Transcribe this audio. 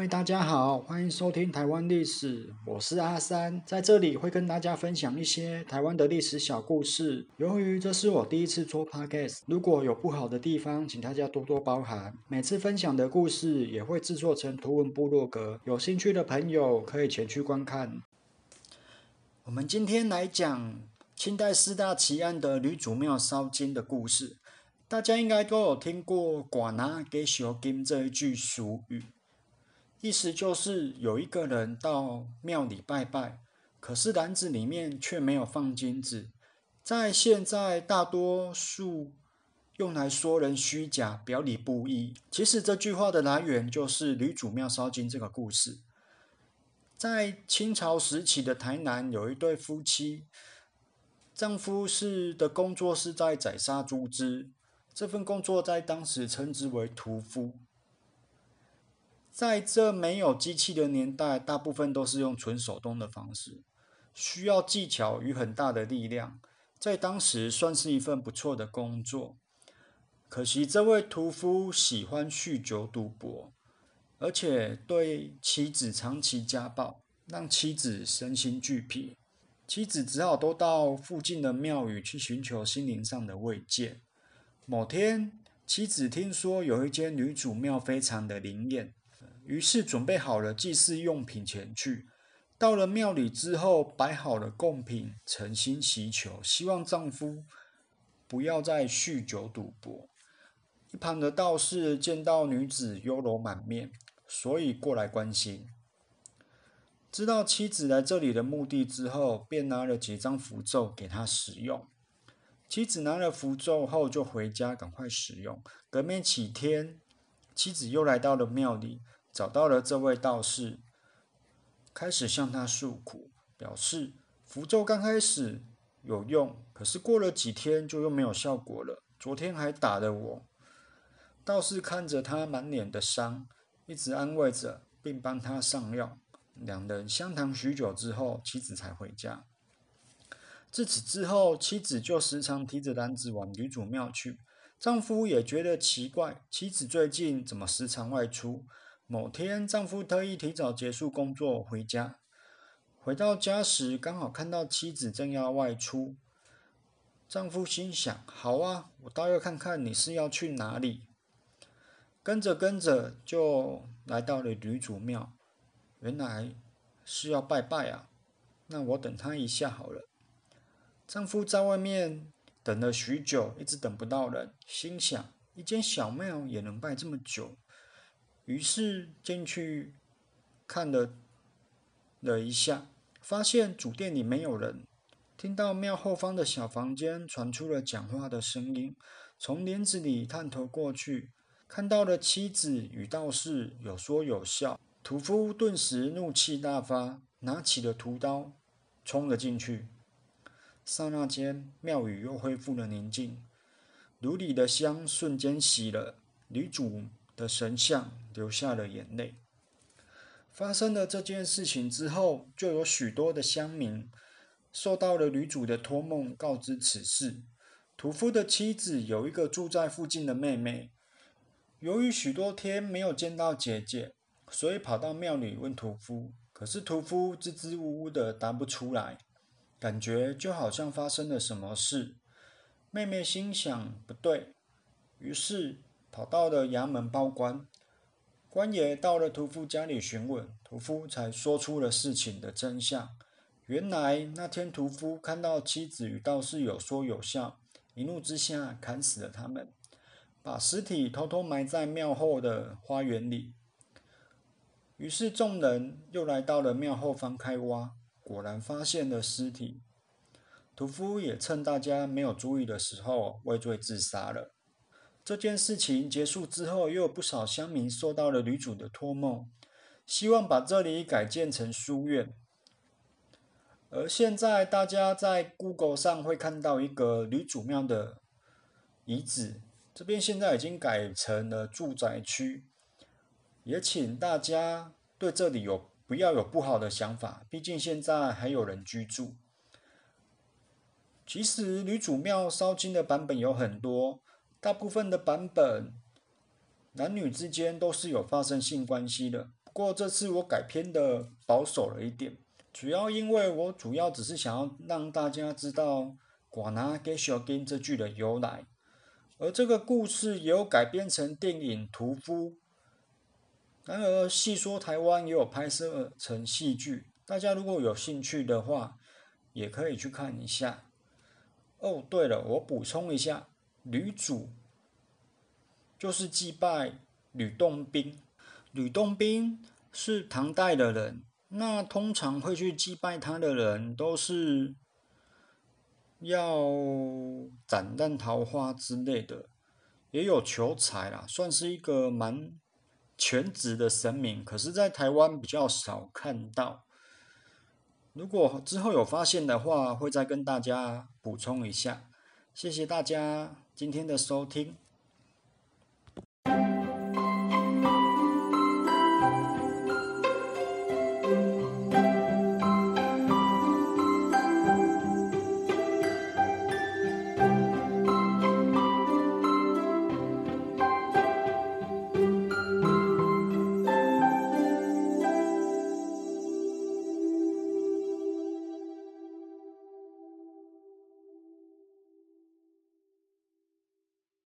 位大家好，欢迎收听台湾历史，我是阿三，在这里会跟大家分享一些台湾的历史小故事。由于这是我第一次做 podcast，如果有不好的地方，请大家多多包涵。每次分享的故事也会制作成图文部落格，有兴趣的朋友可以前去观看。我们今天来讲清代四大奇案的吕祖庙烧金的故事。大家应该都有听过“寡拿给小金”这一句俗语。意思就是有一个人到庙里拜拜，可是篮子里面却没有放金子。在现在，大多数用来说人虚假、表里不一。其实这句话的来源就是吕祖庙烧金这个故事。在清朝时期的台南，有一对夫妻，丈夫是的工作是在宰杀猪只，这份工作在当时称之为屠夫。在这没有机器的年代，大部分都是用纯手动的方式，需要技巧与很大的力量，在当时算是一份不错的工作。可惜这位屠夫喜欢酗酒赌博，而且对妻子长期家暴，让妻子身心俱疲，妻子只好都到附近的庙宇去寻求心灵上的慰藉。某天，妻子听说有一间女主庙非常的灵验。于是准备好了祭祀用品前去，到了庙里之后，摆好了贡品，诚心祈求，希望丈夫不要再酗酒赌博。一旁的道士见到女子忧柔满面，所以过来关心。知道妻子来这里的目的之后，便拿了几张符咒给她使用。妻子拿了符咒后就回家赶快使用。隔没几天，妻子又来到了庙里。找到了这位道士，开始向他诉苦，表示符咒刚开始有用，可是过了几天就又没有效果了。昨天还打了我。道士看着他满脸的伤，一直安慰着，并帮他上药。两人相谈许久之后，妻子才回家。自此之后，妻子就时常提着篮子往女主庙去。丈夫也觉得奇怪，妻子最近怎么时常外出？某天，丈夫特意提早结束工作回家。回到家时，刚好看到妻子正要外出。丈夫心想：“好啊，我倒要看看你是要去哪里。”跟着跟着，就来到了女主庙。原来是要拜拜啊！那我等他一下好了。丈夫在外面等了许久，一直等不到人，心想：一间小庙也能拜这么久？于是进去看了了一下，发现主殿里没有人。听到庙后方的小房间传出了讲话的声音，从帘子里探头过去，看到了妻子与道士有说有笑。屠夫顿时怒气大发，拿起了屠刀，冲了进去。刹那间，庙宇又恢复了宁静，炉里的香瞬间熄了。女主。的神像流下了眼泪。发生了这件事情之后，就有许多的乡民受到了女主的托梦，告知此事。屠夫的妻子有一个住在附近的妹妹，由于许多天没有见到姐姐，所以跑到庙里问屠夫。可是屠夫支支吾吾的答不出来，感觉就好像发生了什么事。妹妹心想不对，于是。跑到了衙门报官，官爷到了屠夫家里询问，屠夫才说出了事情的真相。原来那天屠夫看到妻子与道士有说有笑，一怒之下砍死了他们，把尸体偷偷埋在庙后的花园里。于是众人又来到了庙后方开挖，果然发现了尸体。屠夫也趁大家没有注意的时候畏罪自杀了。这件事情结束之后，又有不少乡民受到了女主的托梦，希望把这里改建成书院。而现在大家在 Google 上会看到一个女主庙的遗址，这边现在已经改成了住宅区。也请大家对这里有不要有不好的想法，毕竟现在还有人居住。其实女主庙烧金的版本有很多。大部分的版本，男女之间都是有发生性关系的，不过这次我改编的保守了一点，主要因为我主要只是想要让大家知道“寡拿给小金”这句的由来，而这个故事也有改编成电影《屠夫》。然而，细说台湾也有拍摄成戏剧，大家如果有兴趣的话，也可以去看一下。哦，对了，我补充一下，吕祖就是祭拜吕洞宾。吕洞宾是唐代的人，那通常会去祭拜他的人，都是要斩断桃花之类的，也有求财啦，算是一个蛮全职的神明。可是，在台湾比较少看到。如果之后有发现的话，会再跟大家补充一下。谢谢大家今天的收听。